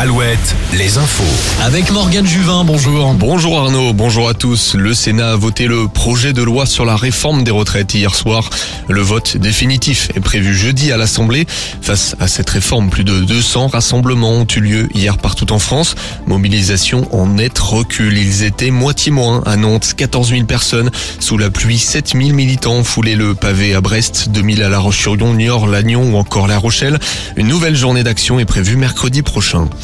Alouette, les infos. Avec Morgane Juvin, bonjour. Bonjour Arnaud, bonjour à tous. Le Sénat a voté le projet de loi sur la réforme des retraites hier soir. Le vote définitif est prévu jeudi à l'Assemblée. Face à cette réforme, plus de 200 rassemblements ont eu lieu hier partout en France. Mobilisation en net recul. Ils étaient moitié moins à Nantes, 14 000 personnes. Sous la pluie, 7 000 militants ont foulé le pavé à Brest, 2 000 à La Roche-sur-Yon, Niort, Lannion ou encore La Rochelle. Une nouvelle journée d'action est prévue mercredi prochain.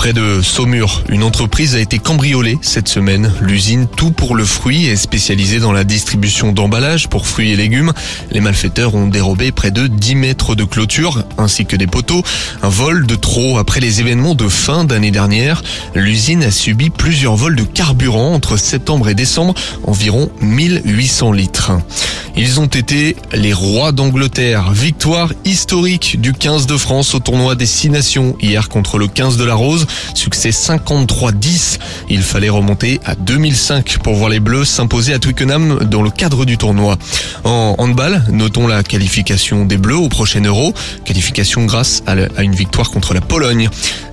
Près de Saumur, une entreprise a été cambriolée cette semaine. L'usine Tout pour le fruit est spécialisée dans la distribution d'emballage pour fruits et légumes. Les malfaiteurs ont dérobé près de 10 mètres de clôture ainsi que des poteaux. Un vol de trop après les événements de fin d'année dernière. L'usine a subi plusieurs vols de carburant entre septembre et décembre, environ 1800 litres. Ils ont été les rois d'Angleterre. Victoire historique du 15 de France au tournoi des 6 nations hier contre le 15 de la Rose. Succès 53-10. Il fallait remonter à 2005 pour voir les Bleus s'imposer à Twickenham dans le cadre du tournoi. En handball, notons la qualification des Bleus au prochain Euro. Qualification grâce à une victoire contre la Pologne.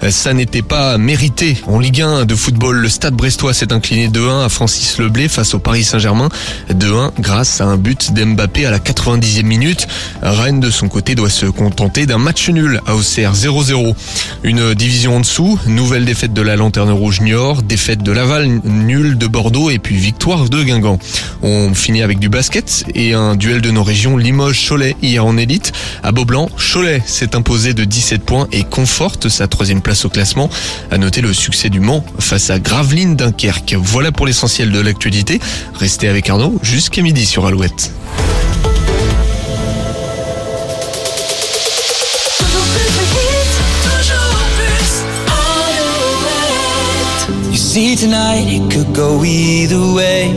Ça n'était pas mérité. En Ligue 1 de football, le Stade Brestois s'est incliné 2-1 à Francis Leblé face au Paris Saint-Germain. 2-1 grâce à un but d'Mbappé à la 90e minute. Rennes de son côté doit se contenter d'un match nul à Auxerre 0-0. Une division en dessous, nouvelle défaite de la Lanterne Rouge Niort, défaite de Laval, nul de Bordeaux et puis victoire de Guingamp. On finit avec du basket et un duel de nos régions Limoges-Cholet hier en élite. À Beaublanc, Cholet s'est imposé de 17 points et conforte sa troisième place au classement. À noter le succès du Mans face à Gravelines Dunkerque. Voilà pour l'essentiel de l'actualité. Restez avec Arnaud jusqu'à midi sur Alouette. See tonight. It could go either way